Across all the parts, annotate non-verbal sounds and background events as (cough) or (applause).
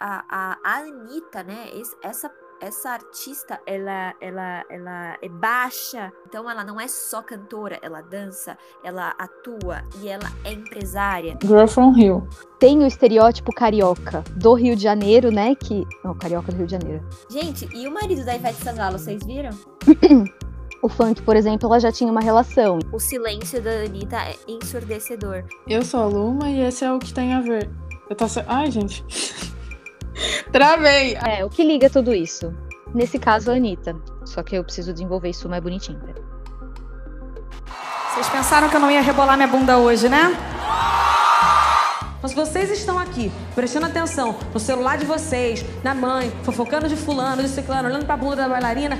a, a, a Anitta, né? Essa essa artista, ela, ela, ela é baixa, então ela não é só cantora, ela dança, ela atua e ela é empresária. Girl from Rio. Tem o estereótipo carioca do Rio de Janeiro, né? Que. Não, carioca do Rio de Janeiro. Gente, e o marido da Ivete Sangalo, vocês viram? (clears throat) O funk, por exemplo, ela já tinha uma relação. O silêncio da Anitta é ensurdecedor. Eu sou a Luma e esse é o que tem a ver. Eu tô. Ai, gente. (laughs) (laughs) Travei! É, o que liga tudo isso? Nesse caso, a Anitta. Só que eu preciso desenvolver isso mais bonitinho. Vocês pensaram que eu não ia rebolar minha bunda hoje, né? Mas vocês estão aqui, prestando atenção no celular de vocês, na mãe, fofocando de fulano, de ciclano, olhando pra bunda da bailarina,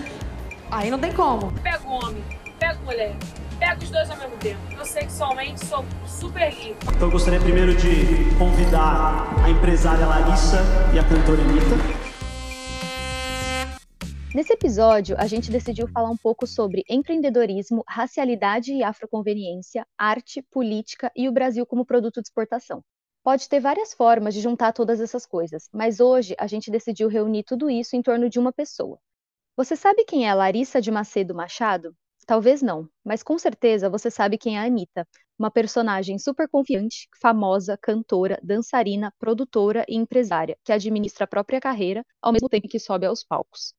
aí não tem como. Pega o homem, pega a mulher, pega os dois ao mesmo tempo. Eu sexualmente sou super livre. Então eu gostaria primeiro de convidar a empresária Larissa e a cantora Anitta. Nesse episódio, a gente decidiu falar um pouco sobre empreendedorismo, racialidade e afroconveniência, arte, política e o Brasil como produto de exportação. Pode ter várias formas de juntar todas essas coisas, mas hoje a gente decidiu reunir tudo isso em torno de uma pessoa. Você sabe quem é a Larissa de Macedo Machado? Talvez não, mas com certeza você sabe quem é a Anitta, uma personagem super confiante, famosa, cantora, dançarina, produtora e empresária, que administra a própria carreira ao mesmo tempo que sobe aos palcos.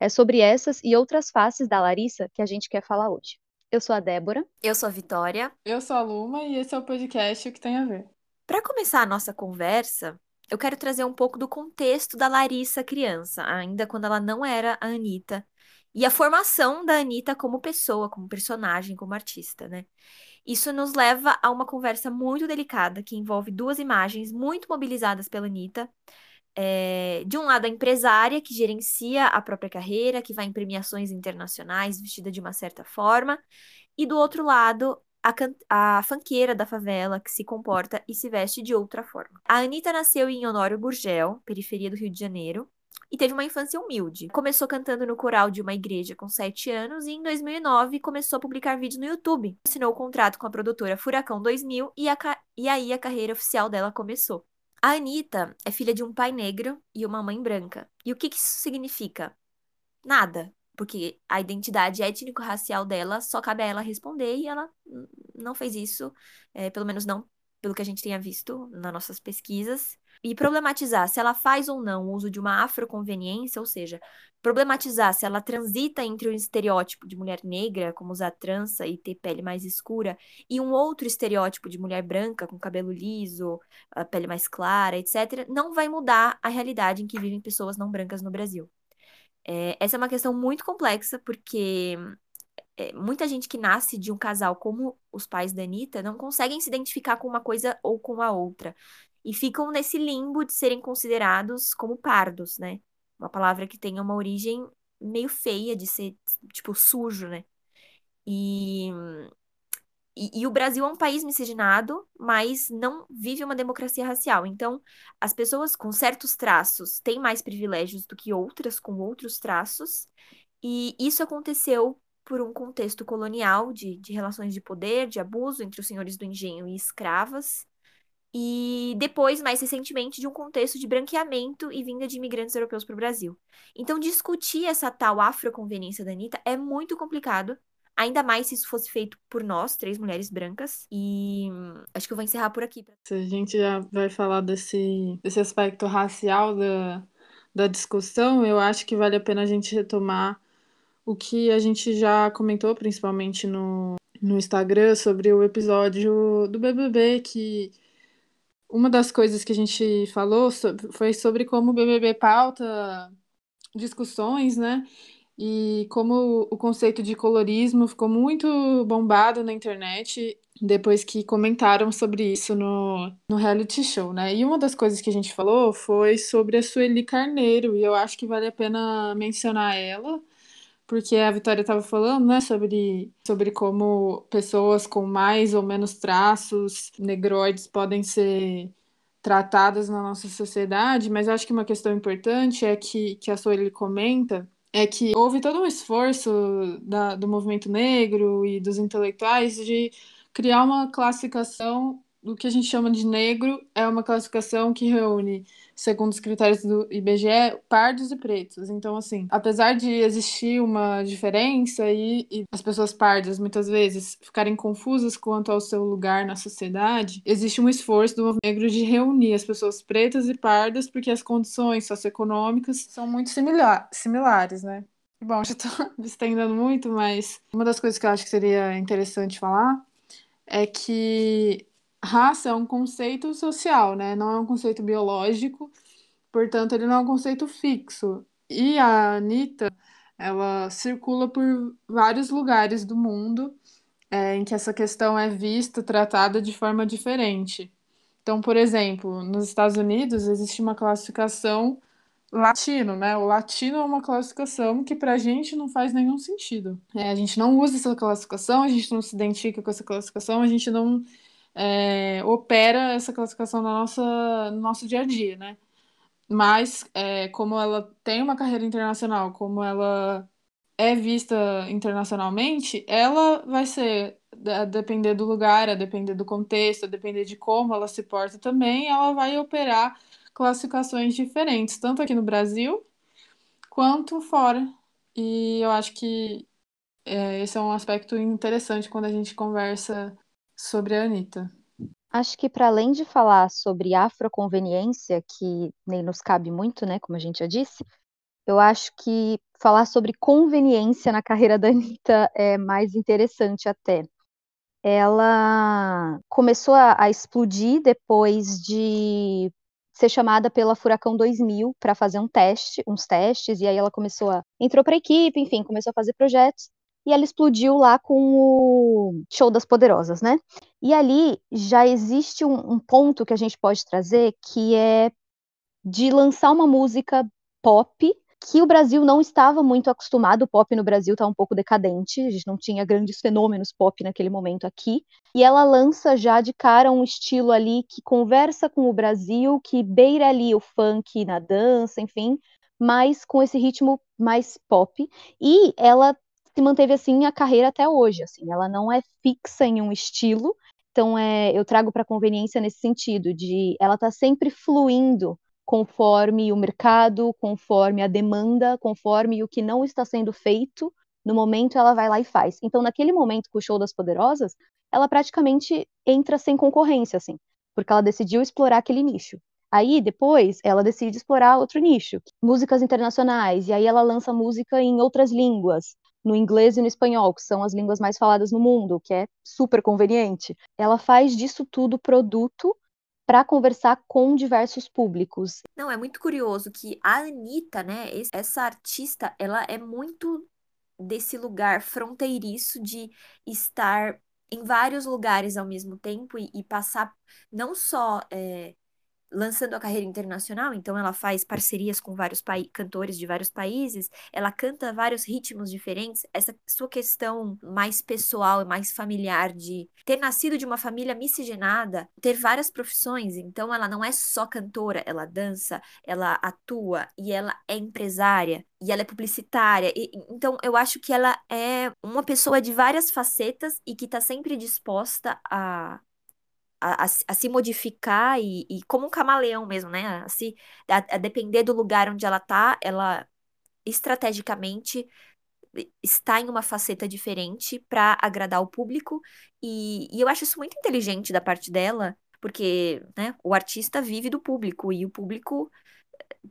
É sobre essas e outras faces da Larissa que a gente quer falar hoje. Eu sou a Débora. Eu sou a Vitória. Eu sou a Luma e esse é o podcast O que tem a ver. Para começar a nossa conversa, eu quero trazer um pouco do contexto da Larissa criança, ainda quando ela não era a Anitta, e a formação da Anitta como pessoa, como personagem, como artista, né? Isso nos leva a uma conversa muito delicada que envolve duas imagens muito mobilizadas pela Anitta. É, de um lado, a empresária que gerencia a própria carreira, que vai em premiações internacionais vestida de uma certa forma, e do outro lado, a, a fanqueira da favela que se comporta e se veste de outra forma. A Anitta nasceu em Honório Burgel, periferia do Rio de Janeiro, e teve uma infância humilde. Começou cantando no coral de uma igreja com 7 anos e em 2009 começou a publicar vídeos no YouTube. Assinou o contrato com a produtora Furacão 2000 e, e aí a carreira oficial dela começou. A Anitta é filha de um pai negro e uma mãe branca. E o que, que isso significa? Nada. Porque a identidade étnico-racial dela só cabe a ela responder e ela não fez isso, é, pelo menos não pelo que a gente tenha visto nas nossas pesquisas e problematizar se ela faz ou não o uso de uma afroconveniência, ou seja, problematizar se ela transita entre um estereótipo de mulher negra, como usar trança e ter pele mais escura, e um outro estereótipo de mulher branca, com cabelo liso, pele mais clara, etc., não vai mudar a realidade em que vivem pessoas não brancas no Brasil. É, essa é uma questão muito complexa, porque é, muita gente que nasce de um casal como os pais da Anitta não conseguem se identificar com uma coisa ou com a outra e ficam nesse limbo de serem considerados como pardos, né? Uma palavra que tem uma origem meio feia de ser, tipo, sujo, né? E, e, e, o Brasil é um país miscigenado, mas não vive uma democracia racial. Então, as pessoas com certos traços têm mais privilégios do que outras com outros traços, e isso aconteceu por um contexto colonial de, de relações de poder, de abuso entre os senhores do engenho e escravas, e depois, mais recentemente, de um contexto de branqueamento e vinda de imigrantes europeus para o Brasil. Então, discutir essa tal afroconveniência da Anitta é muito complicado, ainda mais se isso fosse feito por nós, três mulheres brancas. E acho que eu vou encerrar por aqui. Se a gente já vai falar desse, desse aspecto racial da, da discussão, eu acho que vale a pena a gente retomar o que a gente já comentou, principalmente no, no Instagram, sobre o episódio do BBB, que uma das coisas que a gente falou foi sobre como o BBB pauta discussões, né? E como o conceito de colorismo ficou muito bombado na internet depois que comentaram sobre isso no, no reality show, né? E uma das coisas que a gente falou foi sobre a Sueli Carneiro, e eu acho que vale a pena mencionar ela, porque a Vitória estava falando, né, sobre, sobre como pessoas com mais ou menos traços negroides podem ser tratadas na nossa sociedade, mas acho que uma questão importante é que, que a Sueli comenta é que houve todo um esforço da, do movimento negro e dos intelectuais de criar uma classificação do que a gente chama de negro, é uma classificação que reúne segundo os critérios do IBGE, pardos e pretos. Então, assim, apesar de existir uma diferença e, e, as pessoas pardas muitas vezes ficarem confusas quanto ao seu lugar na sociedade, existe um esforço do movimento negro de reunir as pessoas pretas e pardas porque as condições socioeconômicas são muito similar, similares, né? Bom, (laughs) já estou me estendendo muito, mas uma das coisas que eu acho que seria interessante falar é que raça é um conceito social, né? Não é um conceito biológico, portanto, ele não é um conceito fixo. E a Anitta, ela circula por vários lugares do mundo é, em que essa questão é vista, tratada de forma diferente. Então, por exemplo, nos Estados Unidos existe uma classificação latino, né? O latino é uma classificação que para a gente não faz nenhum sentido. É, a gente não usa essa classificação, a gente não se identifica com essa classificação, a gente não é, opera essa classificação na nossa, no nosso dia a dia, né? Mas, é, como ela tem uma carreira internacional, como ela é vista internacionalmente, ela vai ser, a depender do lugar, a depender do contexto, a depender de como ela se porta também, ela vai operar classificações diferentes, tanto aqui no Brasil quanto fora. E eu acho que é, esse é um aspecto interessante quando a gente conversa sobre a Anitta. Acho que para além de falar sobre afroconveniência, que nem nos cabe muito, né, como a gente já disse, eu acho que falar sobre conveniência na carreira da Anitta é mais interessante até. Ela começou a, a explodir depois de ser chamada pela Furacão 2000 para fazer um teste, uns testes, e aí ela começou a entrou para a equipe, enfim, começou a fazer projetos e ela explodiu lá com o Show das Poderosas, né? E ali já existe um, um ponto que a gente pode trazer que é de lançar uma música pop que o Brasil não estava muito acostumado, o pop no Brasil está um pouco decadente, a gente não tinha grandes fenômenos pop naquele momento aqui, e ela lança já de cara um estilo ali que conversa com o Brasil, que beira ali o funk na dança, enfim, mas com esse ritmo mais pop, e ela se manteve assim a carreira até hoje, assim, ela não é fixa em um estilo, então é, eu trago para conveniência nesse sentido de ela tá sempre fluindo conforme o mercado, conforme a demanda, conforme o que não está sendo feito, no momento ela vai lá e faz. Então naquele momento com o show das poderosas, ela praticamente entra sem concorrência assim, porque ela decidiu explorar aquele nicho. Aí, depois, ela decide explorar outro nicho, músicas internacionais, e aí ela lança música em outras línguas no inglês e no espanhol, que são as línguas mais faladas no mundo, que é super conveniente. Ela faz disso tudo produto para conversar com diversos públicos. Não, é muito curioso que a Anitta, né, essa artista, ela é muito desse lugar fronteiriço de estar em vários lugares ao mesmo tempo e, e passar não só é, lançando a carreira internacional, então ela faz parcerias com vários cantores de vários países, ela canta vários ritmos diferentes. Essa sua questão mais pessoal e mais familiar de ter nascido de uma família miscigenada, ter várias profissões, então ela não é só cantora, ela dança, ela atua e ela é empresária e ela é publicitária. E, então eu acho que ela é uma pessoa de várias facetas e que está sempre disposta a a, a, se modificar e, e, como um camaleão mesmo, né? A, se, a, a depender do lugar onde ela tá, ela estrategicamente está em uma faceta diferente para agradar o público e, e, eu acho isso muito inteligente da parte dela, porque né, o artista vive do público e o público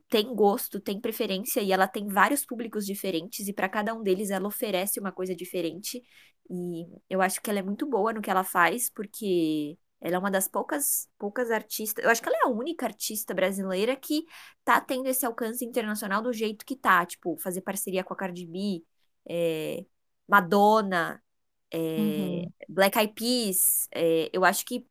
tem gosto, tem preferência e ela tem vários públicos diferentes e para cada um deles ela oferece uma coisa diferente e eu acho que ela é muito boa no que ela faz porque ela é uma das poucas, poucas artistas. Eu acho que ela é a única artista brasileira que tá tendo esse alcance internacional do jeito que tá. Tipo, fazer parceria com a Cardi B, é, Madonna, é, uhum. Black Eyed Peas. É, eu acho que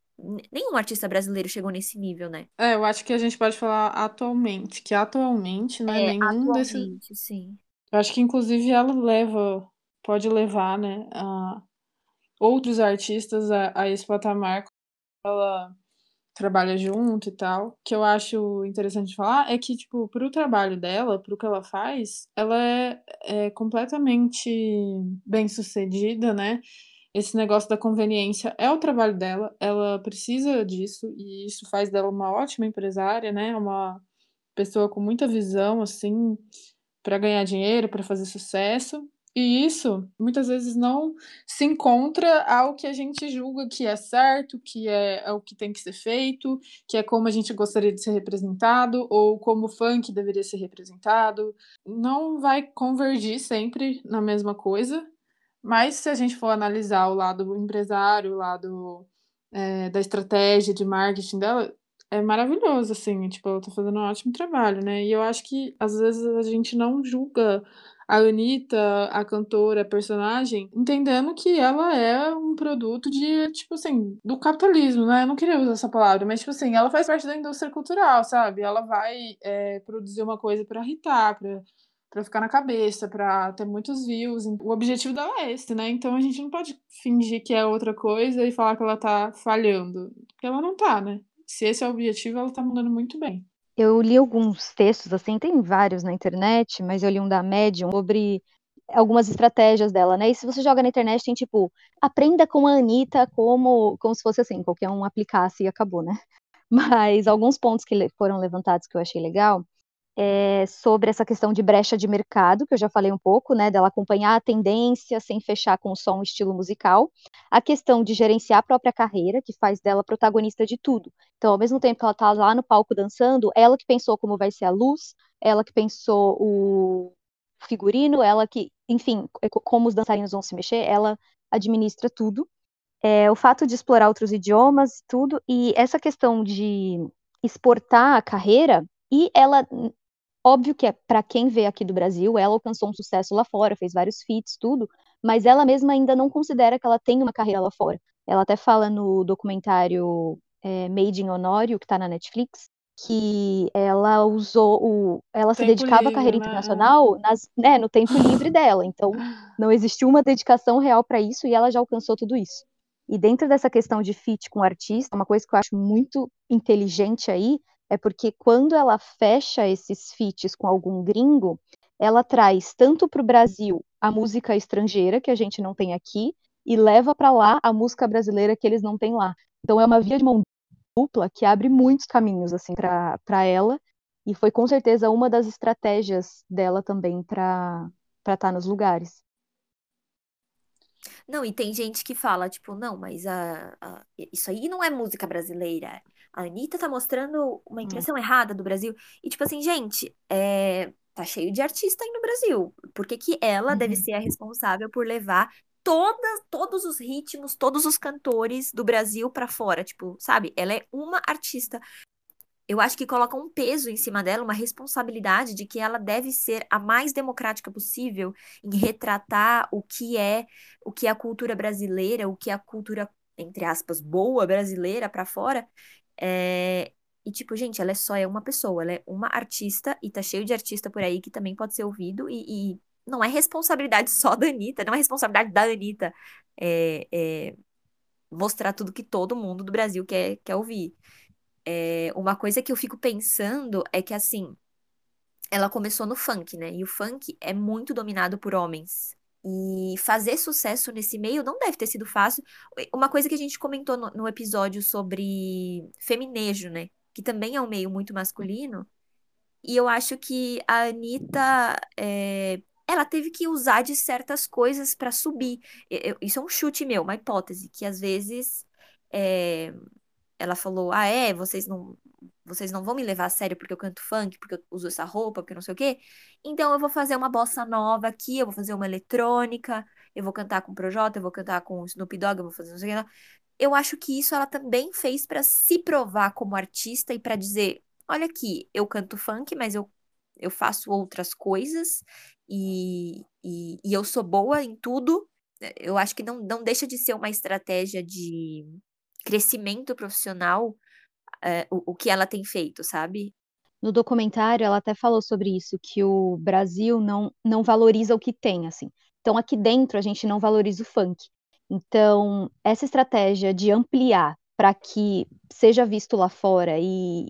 nenhum artista brasileiro chegou nesse nível, né? É, eu acho que a gente pode falar atualmente, que atualmente não é, é nenhum atualmente, desses. sim. Eu acho que inclusive ela leva, pode levar, né, a outros artistas a, a esse patamar ela trabalha junto e tal. Que eu acho interessante falar é que, tipo, pro trabalho dela, pro que ela faz, ela é, é completamente bem sucedida, né? Esse negócio da conveniência é o trabalho dela, ela precisa disso, e isso faz dela uma ótima empresária, né? Uma pessoa com muita visão, assim, para ganhar dinheiro, para fazer sucesso. E isso muitas vezes não se encontra ao que a gente julga que é certo, que é, é, o que tem que ser feito, que é como a gente gostaria de ser representado, ou como o funk deveria ser representado. Não vai convergir sempre na mesma coisa, mas se a gente for analisar o lado empresário, o lado é, da estratégia de marketing dela, é maravilhoso, assim, tipo, ela tá fazendo um ótimo trabalho, né? E eu acho que às vezes a gente não julga a Anitta, a cantora, a personagem, entendendo que ela é um produto de, tipo assim, do capitalismo, né? Eu não queria usar essa palavra, mas, tipo assim, ela faz parte da indústria cultural, sabe? Ela vai é, produzir uma coisa para irritar, pra, pra ficar na cabeça, pra ter muitos views. O objetivo dela é esse, né? Então a gente não pode fingir que é outra coisa e falar que ela tá falhando, porque ela não tá, né? Se esse é o objetivo, ela tá mandando muito bem. Eu li alguns textos, assim, tem vários na internet, mas eu li um da Medium sobre algumas estratégias dela, né? E se você joga na internet, tem tipo, aprenda com a Anitta como, como se fosse assim, qualquer um aplicasse e acabou, né? (laughs) Mas alguns pontos que foram levantados que eu achei legal é, sobre essa questão de brecha de mercado, que eu já falei um pouco, né, dela acompanhar a tendência sem fechar com só um estilo musical, a questão de gerenciar a própria carreira, que faz dela protagonista de tudo. Então, ao mesmo tempo que ela está lá no palco dançando, ela que pensou como vai ser a luz, ela que pensou o figurino, ela que, enfim, como os dançarinos vão se mexer, ela administra tudo. É, o fato de explorar outros idiomas, tudo, e essa questão de exportar a carreira, e ela Óbvio que é para quem vê aqui do Brasil, ela alcançou um sucesso lá fora, fez vários feats, tudo, mas ela mesma ainda não considera que ela tem uma carreira lá fora. Ela até fala no documentário é, Made in Honório, que está na Netflix, que ela usou o. Ela tempo se dedicava livre, à carreira né? internacional nas, né, no tempo livre dela. Então, (laughs) não existiu uma dedicação real para isso e ela já alcançou tudo isso. E dentro dessa questão de fit com o artista, uma coisa que eu acho muito inteligente aí é porque quando ela fecha esses feats com algum gringo, ela traz tanto para o Brasil a música estrangeira que a gente não tem aqui e leva para lá a música brasileira que eles não têm lá. Então é uma via de mão dupla que abre muitos caminhos assim para ela e foi com certeza uma das estratégias dela também para para estar tá nos lugares. Não, e tem gente que fala, tipo, não, mas a, a, isso aí não é música brasileira a Anitta tá mostrando uma hum. impressão errada do Brasil. E, tipo assim, gente, é, tá cheio de artista aí no Brasil. Por que, que ela uhum. deve ser a responsável por levar todas, todos os ritmos, todos os cantores do Brasil para fora? Tipo, sabe? Ela é uma artista. Eu acho que coloca um peso em cima dela, uma responsabilidade de que ela deve ser a mais democrática possível em retratar o que é, o que é a cultura brasileira, o que é a cultura entre aspas, boa brasileira para fora, é, e, tipo, gente, ela é só é uma pessoa, ela é uma artista e tá cheio de artista por aí que também pode ser ouvido e, e não é responsabilidade só da Anitta, não é responsabilidade da Anitta é, é, mostrar tudo que todo mundo do Brasil quer, quer ouvir. É, uma coisa que eu fico pensando é que, assim, ela começou no funk, né? E o funk é muito dominado por homens. E fazer sucesso nesse meio não deve ter sido fácil. Uma coisa que a gente comentou no, no episódio sobre feminejo, né? Que também é um meio muito masculino. E eu acho que a Anitta, é, ela teve que usar de certas coisas para subir. Eu, isso é um chute meu, uma hipótese, que às vezes é, ela falou: ah, é, vocês não, vocês não vão me levar a sério porque eu canto funk, porque eu uso essa roupa, porque não sei o quê. Então eu vou fazer uma bossa nova aqui, eu vou fazer uma eletrônica, eu vou cantar com o Projota, eu vou cantar com o Snoop Dogg, eu vou fazer não sei o quê. Eu acho que isso ela também fez para se provar como artista e para dizer, olha aqui, eu canto funk, mas eu eu faço outras coisas e, e, e eu sou boa em tudo. Eu acho que não, não deixa de ser uma estratégia de crescimento profissional é, o, o que ela tem feito, sabe? No documentário, ela até falou sobre isso, que o Brasil não, não valoriza o que tem, assim. Então, aqui dentro, a gente não valoriza o funk. Então, essa estratégia de ampliar para que seja visto lá fora e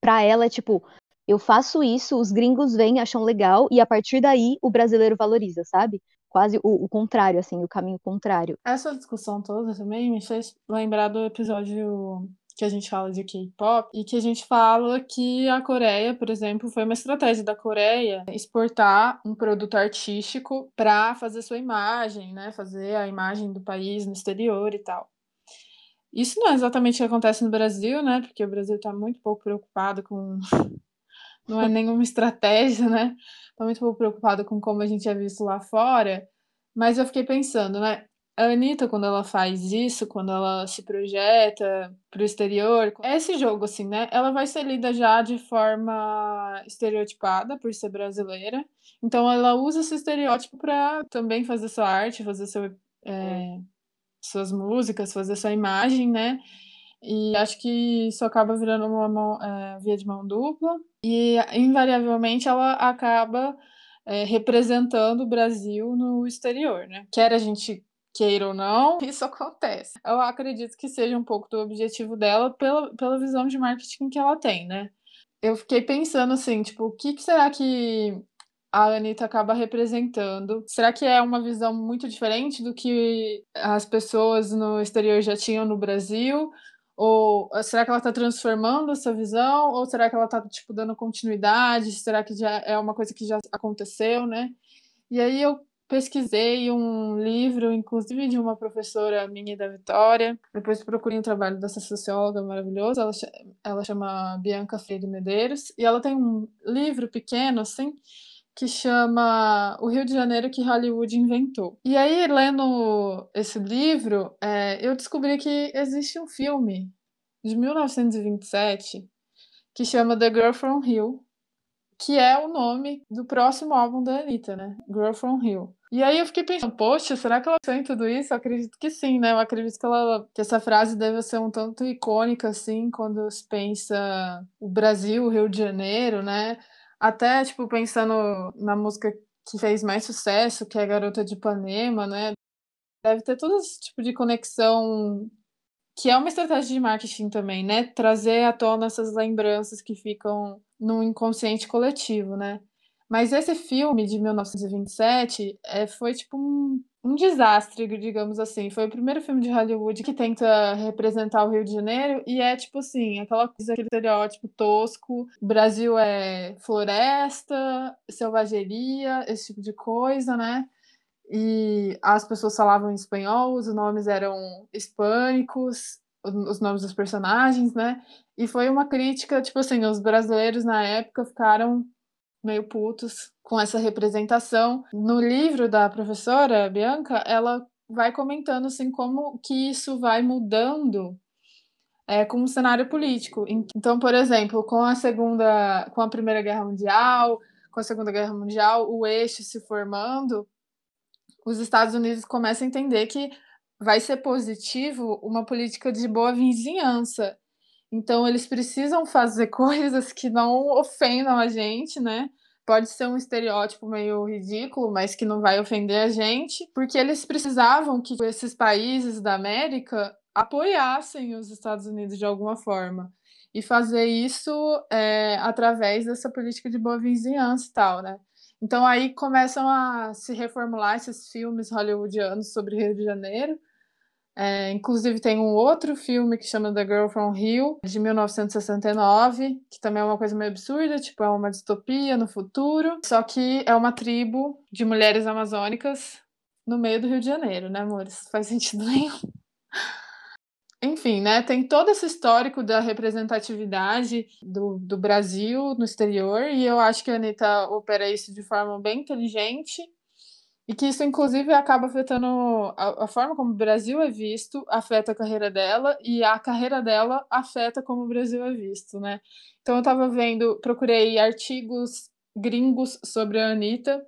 para ela é tipo, eu faço isso, os gringos vêm, acham legal e a partir daí o brasileiro valoriza, sabe? Quase o, o contrário, assim, o caminho contrário. Essa discussão toda também me fez lembrar do episódio que a gente fala de K-pop e que a gente fala que a Coreia, por exemplo, foi uma estratégia da Coreia exportar um produto artístico para fazer sua imagem, né? Fazer a imagem do país no exterior e tal. Isso não é exatamente o que acontece no Brasil, né? Porque o Brasil está muito pouco preocupado com. (laughs) Não é nenhuma estratégia, né? Está muito pouco preocupado com como a gente é visto lá fora. Mas eu fiquei pensando, né? A Anitta, quando ela faz isso, quando ela se projeta para o exterior, é esse jogo, assim, né? Ela vai ser lida já de forma estereotipada por ser brasileira. Então ela usa esse estereótipo para também fazer sua arte, fazer seu, é, suas músicas, fazer sua imagem, né? E acho que isso acaba virando uma mão, é, via de mão dupla. E invariavelmente ela acaba é, representando o Brasil no exterior, né? Quer a gente queira ou não, (laughs) isso acontece. Eu acredito que seja um pouco do objetivo dela pela, pela visão de marketing que ela tem, né? Eu fiquei pensando assim, tipo, o que, que será que a Anitta acaba representando? Será que é uma visão muito diferente do que as pessoas no exterior já tinham no Brasil? Ou será que ela está transformando essa visão? Ou será que ela está tipo, dando continuidade? Será que já é uma coisa que já aconteceu, né? E aí eu pesquisei um livro, inclusive de uma professora minha da Vitória. Depois procurei um trabalho dessa socióloga maravilhosa. Ela, ela chama Bianca Freire Medeiros. E ela tem um livro pequeno, assim, que chama O Rio de Janeiro que Hollywood Inventou. E aí, lendo esse livro, é, eu descobri que existe um filme de 1927 que chama The Girl from Rio, que é o nome do próximo álbum da Anitta, né? Girl From Hill. E aí eu fiquei pensando, poxa, será que ela tem tudo isso? Eu acredito que sim, né? Eu acredito que, ela, que essa frase deve ser um tanto icônica, assim, quando se pensa o Brasil, o Rio de Janeiro, né? Até, tipo, pensando na música que fez mais sucesso, que é Garota de Ipanema, né? Deve ter todo esse tipo de conexão que é uma estratégia de marketing também, né? Trazer à tona essas lembranças que ficam no inconsciente coletivo, né? Mas esse filme de 1927 é, foi tipo um, um desastre, digamos assim. Foi o primeiro filme de Hollywood que tenta representar o Rio de Janeiro e é tipo assim, aquela coisa, aquele estereótipo tosco. Brasil é floresta, selvageria, esse tipo de coisa, né? E as pessoas falavam em espanhol, os nomes eram hispânicos, os nomes dos personagens, né? E foi uma crítica, tipo assim, os brasileiros na época ficaram meio putos com essa representação. No livro da professora Bianca, ela vai comentando assim como que isso vai mudando é, com o cenário político. Então, por exemplo, com a segunda, com a Primeira Guerra Mundial, com a Segunda Guerra Mundial, o eixo se formando, os Estados Unidos começam a entender que vai ser positivo uma política de boa vizinhança. Então, eles precisam fazer (laughs) coisas que não ofendam a gente, né? Pode ser um estereótipo meio ridículo, mas que não vai ofender a gente, porque eles precisavam que esses países da América apoiassem os Estados Unidos de alguma forma. E fazer isso é, através dessa política de boa vizinhança e tal, né? Então aí começam a se reformular esses filmes hollywoodianos sobre Rio de Janeiro. É, inclusive tem um outro filme que chama The Girl from Rio, de 1969, que também é uma coisa meio absurda, tipo, é uma distopia no futuro, só que é uma tribo de mulheres amazônicas no meio do Rio de Janeiro, né, amores? Faz sentido (laughs) nenhum. Enfim, né, tem todo esse histórico da representatividade do, do Brasil no exterior, e eu acho que a Anitta opera isso de forma bem inteligente, e que isso, inclusive, acaba afetando a, a, forma como o Brasil é visto, afeta a carreira dela, e a carreira dela afeta como o Brasil é visto, né? Então eu estava vendo, procurei artigos gringos sobre a Anitta,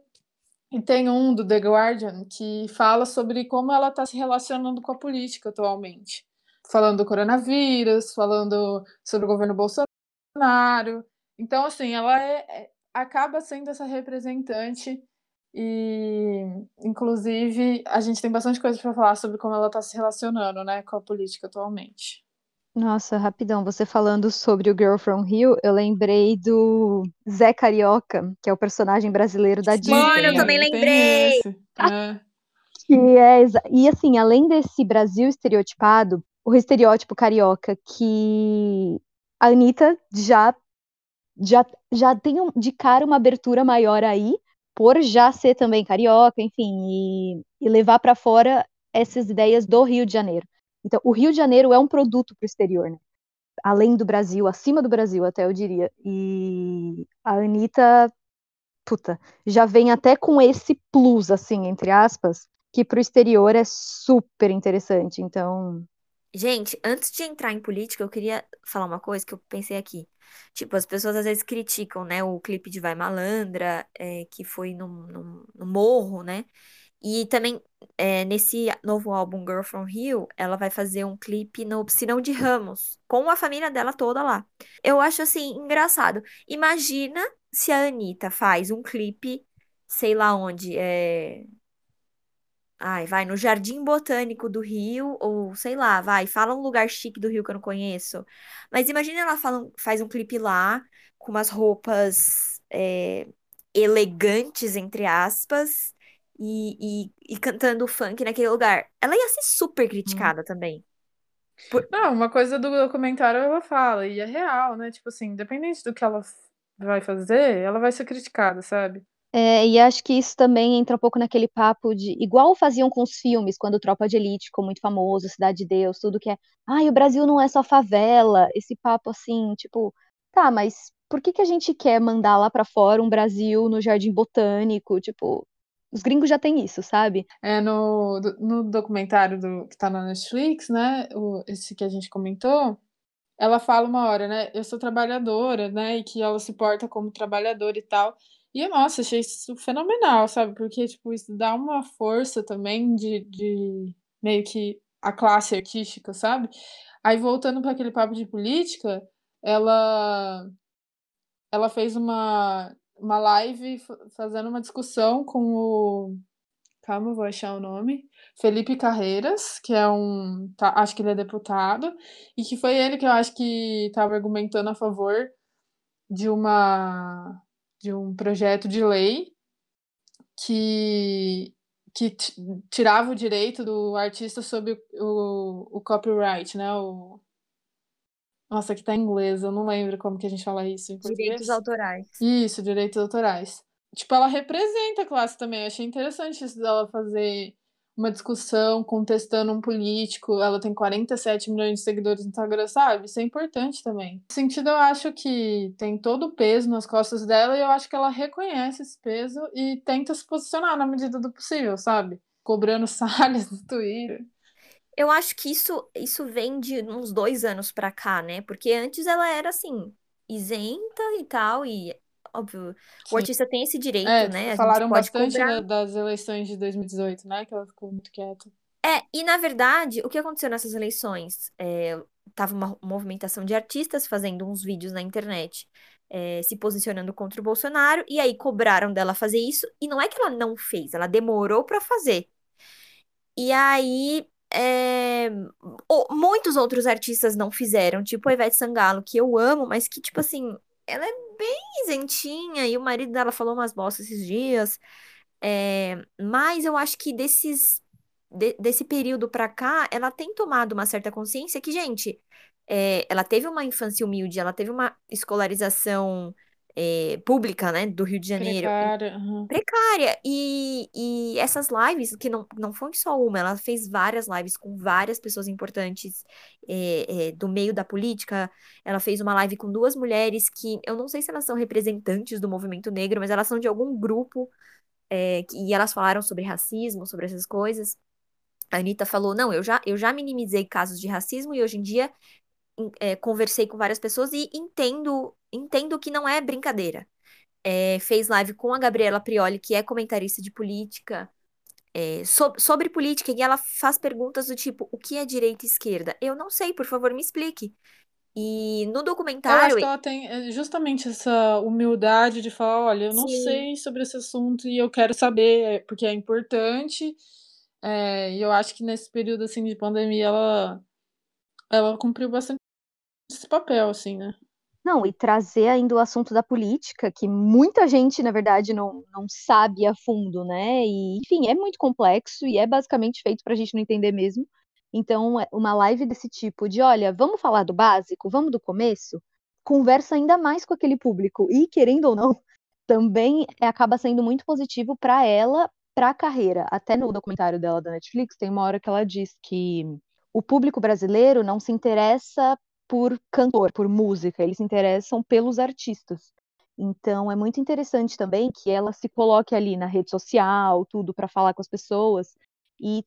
e tem um do The Guardian que fala sobre como ela está se relacionando com a política atualmente falando do coronavírus, falando sobre o governo Bolsonaro. Então, assim, ela é, é, acaba sendo essa representante e, inclusive, a gente tem bastante coisa para falar sobre como ela está se relacionando, né, com a política atualmente. Nossa, rapidão, você falando sobre o Girl from Rio, eu lembrei do Zé Carioca, que é o personagem brasileiro da Disney. Mano, eu também lembrei! É. Que é, e assim, além desse Brasil estereotipado, o estereótipo carioca que a Anitta já, já, já tem de cara uma abertura maior aí, por já ser também carioca, enfim, e, e levar para fora essas ideias do Rio de Janeiro. Então, o Rio de Janeiro é um produto para o exterior, né? Além do Brasil, acima do Brasil, até eu diria. E a Anitta, puta, já vem até com esse plus, assim, entre aspas, que para o exterior é super interessante. Então, Gente, antes de entrar em política, eu queria falar uma coisa que eu pensei aqui. Tipo, as pessoas às vezes criticam, né, o clipe de Vai Malandra, é, que foi no, no, no morro, né? E também, é, nesse novo álbum Girl From Rio, ela vai fazer um clipe no Piscinão de Ramos, com a família dela toda lá. Eu acho, assim, engraçado. Imagina se a Anitta faz um clipe, sei lá onde, é, Ai, vai no Jardim Botânico do Rio, ou sei lá, vai, fala um lugar chique do Rio que eu não conheço. Mas imagina ela fala, faz um clipe lá, com umas roupas é, elegantes, entre aspas, e, e, e cantando funk naquele lugar. Ela ia ser super criticada também. Por- Não, uma coisa do documentário ela fala, e é real, né? Tipo assim, independente do que ela vai fazer, ela vai ser criticada, sabe? É, e acho que isso também entra um pouco naquele papo de, igual faziam com os filmes, quando Tropa de Elite ficou muito famoso, Cidade de Deus, tudo que é, ai, o Brasil não é só favela, esse papo assim, tipo, tá, mas por que que a gente quer mandar lá pra fora um Brasil no Jardim Botânico? Tipo, os gringos já têm isso, sabe? É no, no documentário do, que tá na Netflix, né? O, esse que a gente comentou, ela fala uma hora, né? Eu sou trabalhadora, né? E que ela se porta como trabalhadora e tal. E, nossa, achei isso fenomenal, sabe? Porque, tipo, isso dá uma força também de, de meio que a classe artística, sabe? Aí, voltando para aquele papo de política, ela, ela fez uma, uma live fa- fazendo uma discussão com o. Calma, vou achar o nome. Felipe Carreiras, que é um. tá- acho que ele é deputado, e que foi ele que eu acho que estava argumentando a favor de uma de um projeto de lei que que ti- tirava o direito do artista sobre o, o, copyright, né? O, nossa, aqui tá em inglês, eu não lembro como que a gente fala isso. Direitos autorais. Isso, direitos autorais. Tipo, ela representa a classe também. Eu achei interessante isso dela fazer uma discussão contestando um político. Ela tem 47 milhões de seguidores no Instagram, sabe? Isso é importante também. Nesse sentido, eu acho que tem todo o peso nas costas dela e eu acho que ela reconhece esse peso e tenta se posicionar na medida do possível, sabe? Cobrando (laughs) Salles no Twitter. Eu acho que isso, isso vem de uns dois anos pra cá, né? Porque antes ela era assim, isenta e tal, e óbvio, o Sim. artista tem esse direito, É, né? Falaram bastante cobrar. da- das eleições de 2018, né? Que ela ficou muito quieta. É, e na verdade, o que aconteceu nessas eleições? É, tava uma movimentação de artistas fazendo uns vídeos na internet, é, se posicionando contra o Bolsonaro, e aí cobraram dela fazer isso, e não é que ela não fez, ela demorou pra fazer. E aí, é, o- muitos outros artistas não fizeram, tipo a Ivete Sangalo, que eu amo, mas que, tipo assim, ela é bem isentinha, e o marido dela falou umas bostas esses dias. É, mas eu acho que desses, de- desse período pra cá, ela tem tomado uma certa consciência que, gente, é, ela teve uma infância humilde, ela teve uma escolarização, é, pública, né, do Rio de Janeiro Precária. aham. precária. E, e essas lives, que não, não foi só uma, ela fez várias lives com várias pessoas importantes é, é, do meio da política. Ela fez uma live com duas mulheres que eu não sei se elas são representantes do movimento negro, mas elas são de algum grupo. é, e elas falaram sobre racismo, sobre essas coisas. A Anitta falou: não, eu já, eu já minimizei casos de racismo e hoje em dia é, conversei com várias pessoas e entendo, entendo que não é brincadeira é, fez live com a Gabriela Prioli, que é comentarista de política, é, so- sobre política, e ela faz perguntas do tipo: o que é direita e esquerda? Eu não sei, por favor, me explique. E no Eu acho documentário, que ela tem é, justamente essa humildade de falar, olha, eu não sim, sei sobre esse assunto e eu quero saber, é, porque é importante. é, e eu acho que nesse período assim de pandemia ela, ela cumpriu bastante papel, assim, né? Não, e trazer ainda o assunto da política, que muita gente, na verdade, não, não sabe a fundo, né? E, enfim, é muito complexo e é basicamente feito para a gente não entender mesmo. Então, é uma live desse tipo de, olha, vamos falar do básico, vamos do começo, conversa ainda mais com aquele público e querendo ou não, também acaba sendo muito positivo para ela, para a carreira. Até no documentário dela da Netflix tem uma hora que ela diz que o público brasileiro não se interessa por cantor, por música, eles se interessam pelos artistas. Então é muito interessante também que ela se coloque ali na rede social, tudo para falar com as pessoas e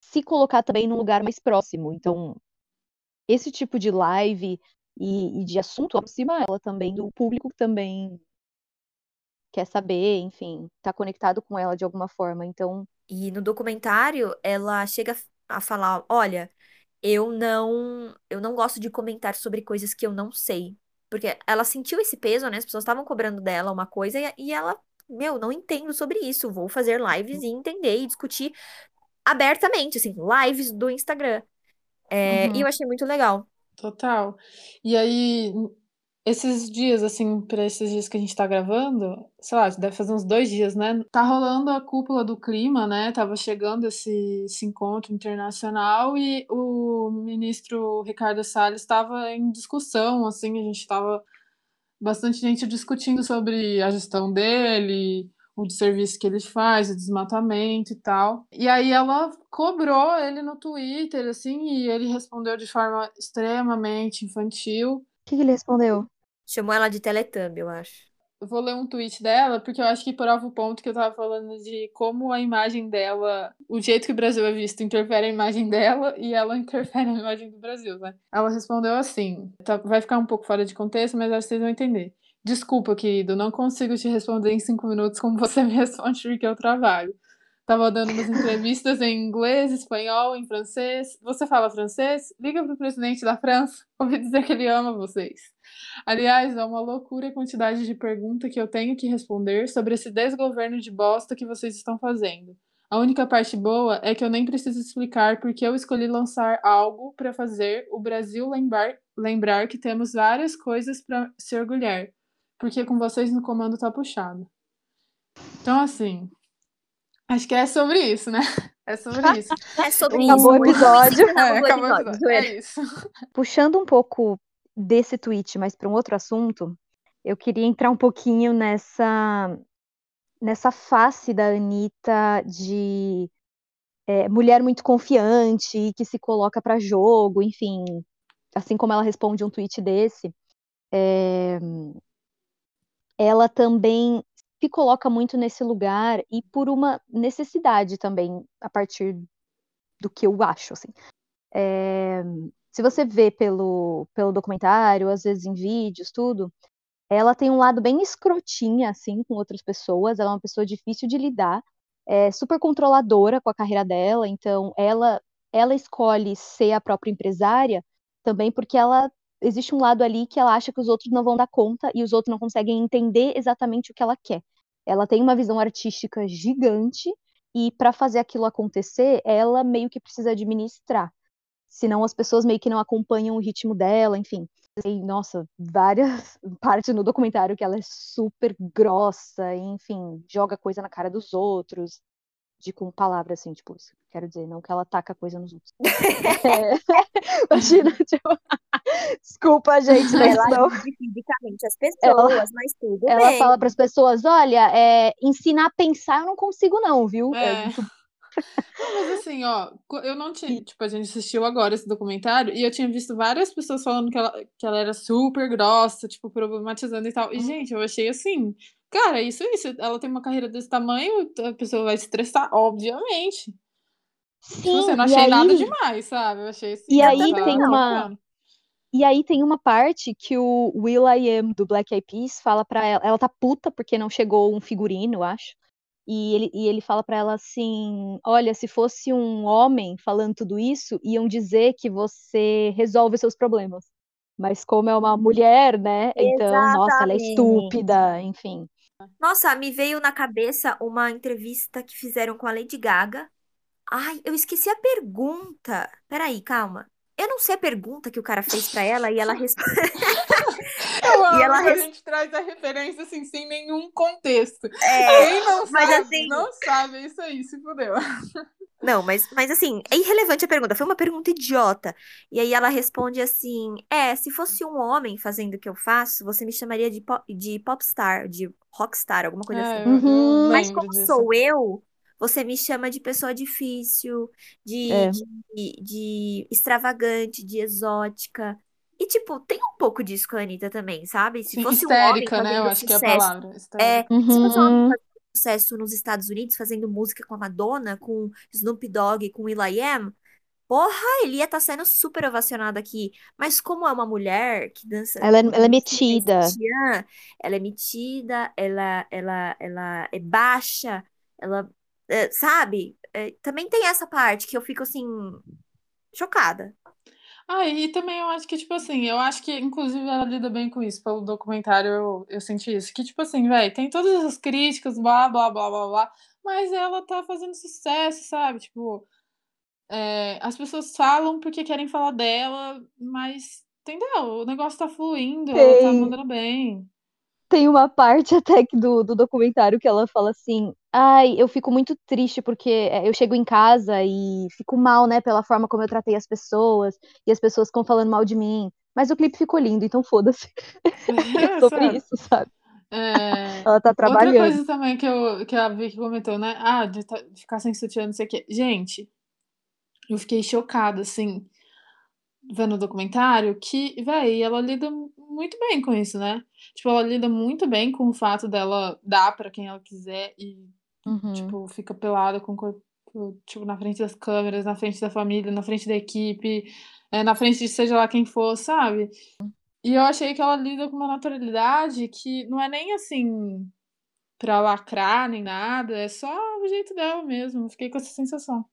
se colocar também num lugar mais próximo. Então esse tipo de live e, e de assunto aproxima ela também do público que também quer saber, enfim, tá conectado com ela de alguma forma. Então E no documentário, ela chega a falar: Olha, eu não, eu não gosto de comentar sobre coisas que eu não sei. Porque ela sentiu esse peso, né? As pessoas estavam cobrando dela uma coisa e, e ela, meu, não entendo sobre isso. Vou fazer lives e entender e discutir abertamente, assim, lives do Instagram. É, Uhum. E eu achei muito legal. Total. E aí, esses dias, assim, para esses dias que a gente tá gravando, sei lá, deve fazer uns dois dias, né? Tá rolando a cúpula do clima, né? Tava chegando esse, esse encontro internacional e o ministro Ricardo Salles estava em discussão, assim, a gente tava bastante gente discutindo sobre a gestão dele, o serviço que ele faz, o desmatamento e tal. E aí ela cobrou ele no Twitter, assim, e ele respondeu de forma extremamente infantil. o que, que ele respondeu? Chamou ela de Teletubb, eu acho. Eu vou ler um tweet dela, porque eu acho que prova o ponto que eu tava falando de como a imagem dela, o jeito que o Brasil é visto, interfere a imagem dela e ela (laughs) interfere a imagem do Brasil, né? Ela respondeu assim: tá, vai ficar um pouco fora de contexto, mas acho que vocês vão entender. Desculpa, querido, não consigo te responder em cinco minutos como você (laughs) me responde porque eu trabalho. Tava dando umas entrevistas em inglês, espanhol, em francês. Você fala francês? Liga pro presidente da França. (laughs) Ouvi dizer que ele ama vocês. Aliás, é uma loucura a quantidade de pergunta que eu tenho que responder sobre esse desgoverno de bosta que vocês estão fazendo. A única parte boa é que eu nem preciso explicar porque eu escolhi lançar algo para fazer o Brasil lembrar, lembrar que temos várias coisas para se orgulhar. Porque com vocês no comando tá puxado. Então, assim, acho que é sobre isso, né? (laughs) É sobre isso. É sobre Acabou isso. o episódio. É, acabou o episódio, zoeira. É isso. (laughs) Puxando um pouco desse tweet, mas para um outro assunto, eu queria entrar um pouquinho nessa nessa face da Anitta de é, mulher muito confiante, que se coloca para jogo, enfim, assim como ela responde um tweet desse, é, ela também se coloca muito nesse lugar e por uma necessidade também, a partir do que eu acho, assim. É, se você vê pelo, pelo documentário, às vezes em vídeos, tudo, ela tem um lado bem escrotinha, assim, com outras pessoas, ela é uma pessoa difícil de lidar, é super controladora com a carreira dela, então ela, ela escolhe ser a própria empresária também porque ela existe um lado ali que ela acha que os outros não vão dar conta e os outros não conseguem entender exatamente o que ela quer. Ela tem uma visão artística gigante e para fazer aquilo acontecer, ela meio que precisa administrar. Senão as pessoas meio que não acompanham o ritmo dela, enfim. Tem, nossa, várias (laughs) partes no documentário que ela é super grossa, enfim, joga coisa na cara dos outros, de com palavras assim, tipo, isso, quero dizer, não que ela taca coisa nos outros. (laughs) É, (laughs) imagina, tipo, desculpa, gente, né? Ela agride fisicamente as (laughs) pessoas, mas tudo ela bem. fala para as pessoas: olha, é, ensinar a pensar eu não consigo, não, viu? É. É muito- Não, mas assim, ó, eu não tinha. Tipo, a gente assistiu agora esse documentário e eu tinha visto várias pessoas falando que ela, que ela era super grossa, tipo, problematizando e tal. E, gente, eu achei assim. Cara, isso é isso. Ela tem uma carreira desse tamanho, a pessoa vai se estressar, obviamente. Tipo assim, eu não e achei nada aí- demais, sabe? Eu achei assim. E aí tá tem uma-. E aí tem uma parte que o Will I Am do Black Eyed Peas fala pra ela, ela tá puta porque não chegou um figurino, eu acho. E ele, e ele fala pra ela assim: Olha, se fosse um homem falando tudo isso, iam dizer que você resolve seus problemas. Mas como é uma mulher, né? Então, nossa, ela é Exatamente. estúpida, enfim. Nossa, me veio na cabeça uma entrevista que fizeram com a Lady Gaga. Ai, eu esqueci a pergunta. Peraí, calma. Eu não sei a pergunta que o cara fez pra ela e ela (laughs) respondeu. Eu E ela que a res- gente traz a referência assim, sem nenhum contexto. É, Quem não mas sabe, assim- não sabe, é isso aí, se fudeu. (laughs) Não, mas, mas assim, é irrelevante a pergunta. Foi uma pergunta idiota. E aí ela responde assim: É, se fosse um homem fazendo o que eu faço, você me chamaria de, pop, de popstar, de rockstar, alguma coisa É, assim. Uhum. Mas como disso. sou eu, você me chama de pessoa difícil, de, É. de, de extravagante, de exótica. E, tipo, tem um pouco disso com a Anitta também, sabe? Se Sim, fosse um homem histérica, né? Eu acho que é a sucesso. palavra. É, Histérica. se fosse um homem Uhum. fazendo sucesso nos Estados Unidos, fazendo música com a Madonna, com Snoop Dogg, com will.i.am, porra, ele ia estar sendo super ovacionado aqui. Mas como é uma mulher que dança Ela é, ela é metida. ela é metida, ela, ela, ela é baixa, ela, é, sabe? É, também tem essa parte que eu fico assim, chocada. Ah, e também eu acho que, tipo assim, eu acho que, inclusive, ela lida bem com isso. Pelo documentário, eu, eu senti isso. Que, tipo assim, velho, tem todas essas críticas, blá, blá, blá, blá, blá, mas ela tá fazendo sucesso, sabe? Tipo, é, as pessoas falam porque querem falar dela, mas, entendeu? O negócio tá fluindo, ela tá mandando bem. Tem uma parte (laughs) até que do, do documentário que ela fala assim: Ai, eu fico muito triste porque é, eu chego em casa e fico mal, né, pela forma como eu tratei as pessoas, e as pessoas ficam falando mal de mim. Mas o clipe ficou lindo, então foda-se. (laughs) (laughs) É sobre isso, sabe? É, Ela tá Outra trabalhando. coisa também que, eu, que a Vicky comentou, né? Ah, de, de ficar sem sutiã, não sei o quê. Gente, eu fiquei chocada, assim, vendo o documentário, que, véi, ela lida muito bem com isso, né? Tipo, ela lida muito bem com o fato dela dar pra quem ela quiser e, Uhum. tipo, fica pelada com o corpo, tipo, na frente das câmeras, na frente da família, na frente da equipe, é, na frente de seja lá quem for, sabe? E eu achei que ela lida com uma naturalidade que não é nem assim pra lacrar nem nada, é só o jeito dela mesmo. Eu Fiquei com essa sensação.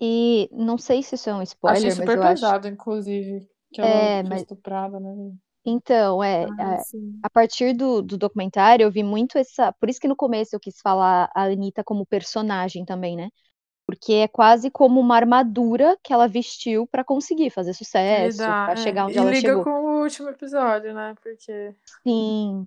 E não sei se isso é um Achei spoiler, mas super eu acho. pesado, inclusive, que ela É, foi mas. estuprada, né? Então, é, Ai, a, sim. a partir do, do documentário eu vi muito essa. Por isso que no começo eu quis falar a Anitta como personagem também, né? Porque é quase como uma armadura que ela vestiu pra conseguir fazer sucesso, pra é. chegar onde E ela liga chegou. com o último episódio, né? Porque. Sim,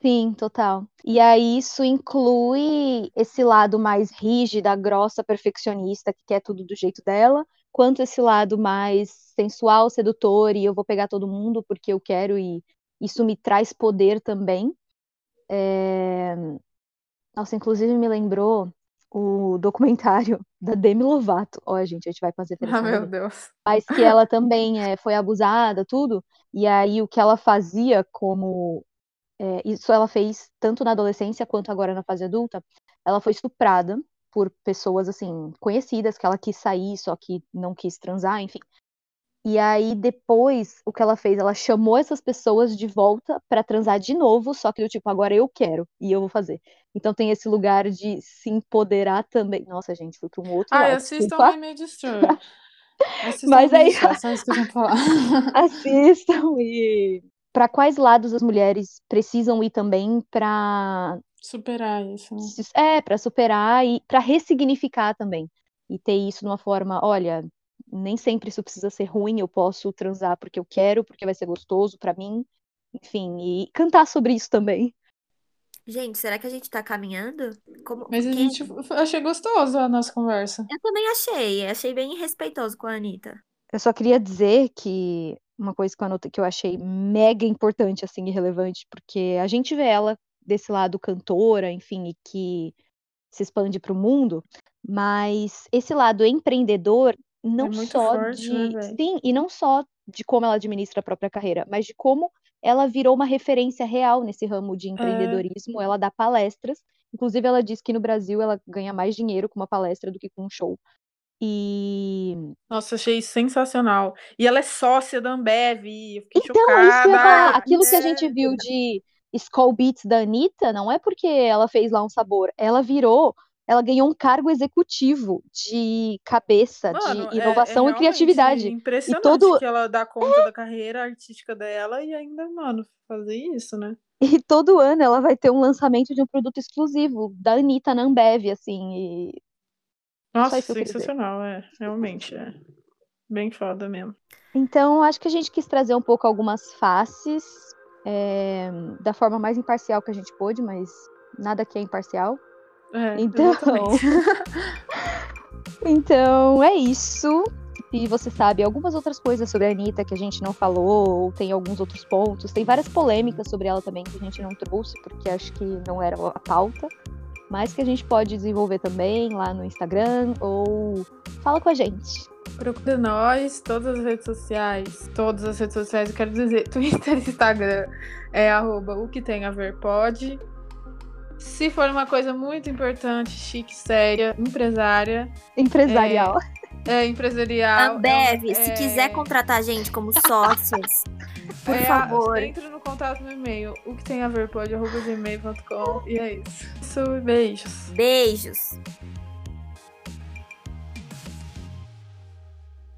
sim, total. E aí isso inclui esse lado mais rígida, grossa, perfeccionista, que quer tudo do jeito dela, quanto esse lado mais sensual, sedutor, e eu vou pegar todo mundo porque eu quero, e isso me traz poder também. É... Nossa, inclusive me lembrou o documentário (laughs) da Demi Lovato. Ó, gente, a gente vai fazer Ah, meu. Deus. Mas que ela também é, foi abusada, tudo. E aí o que ela fazia como é, isso ela fez tanto na adolescência quanto agora na fase adulta. Ela foi estuprada por pessoas assim conhecidas que ela quis sair, só que não quis transar, enfim. E aí depois o que ela fez, ela chamou essas pessoas de volta pra transar de novo, só que do tipo agora eu quero e eu vou fazer. Então tem esse lugar de se empoderar também. Nossa, gente, fui para um outro Ai, lado, assistam. Handmaid's Destroy. (laughs) Assistam Mas aí tenho pra falar. (laughs) assistam e para quais lados as mulheres precisam ir também para Superar isso, né? é, para superar e para ressignificar também. E ter isso de uma forma, olha, nem sempre isso precisa ser ruim, eu posso transar porque eu quero, porque vai ser gostoso pra mim. Enfim, e cantar sobre isso também. Gente, será que a gente tá caminhando? Como, Mas a quem... gente. Achei gostoso a nossa conversa. Eu também achei, achei bem respeitoso com a Anitta. Eu só queria dizer que uma coisa que eu anotei que eu achei mega importante, assim, e relevante, porque a gente vê ela desse lado cantora, enfim, e que se expande para o mundo, mas esse lado empreendedor não É só forte, né, de. velho? Sim, e não só de como ela administra a própria carreira, mas de como ela virou uma referência real nesse ramo de É. empreendedorismo. Ela dá palestras. Inclusive, ela diz que no Brasil ela ganha mais dinheiro com uma palestra do que com um show. E Nossa, achei sensacional. E ela é sócia da Ambev. Eu fiquei Então, é isso que falar. chocada. Aquilo que a gente É. viu de Skull Beats da Anitta, não é porque ela fez lá um sabor. Ela virou, ela ganhou um cargo executivo de cabeça, Mano, de é, é inovação e criatividade. E impressionante todo, que ela dá conta da carreira artística dela e ainda, mano, fazer isso, né? (laughs) e todo ano ela vai ter um lançamento de um produto exclusivo da Anitta na Ambev, assim. E Nossa, que sensacional, é. Realmente, é. Bem foda mesmo. Então, acho que a gente quis trazer um pouco algumas faces é, da forma mais imparcial que a gente pôde, mas nada aqui é imparcial. É, Então. (laughs) Então é isso. E você sabe algumas outras coisas sobre a Anitta que a gente não falou, ou tem alguns outros pontos. Tem várias polêmicas sobre ela também que a gente não trouxe, porque acho que não era a pauta. Mas que a gente pode desenvolver também lá no Instagram, ou fala com a gente. Procura nós, todas as redes sociais. Todas as redes sociais, eu quero dizer, (laughs) Twitter e Instagram é arroba o que tem a ver pode. Se for uma coisa muito importante, chique, séria, empresária. Empresarial. É, empresarial. Ambev, é, se é, quiser contratar a gente como sócios, (laughs) por é, favor. Entre no contato no e-mail. O que tem a ver pode, arroba gmail.com. E é isso. Isso, beijos. Beijos.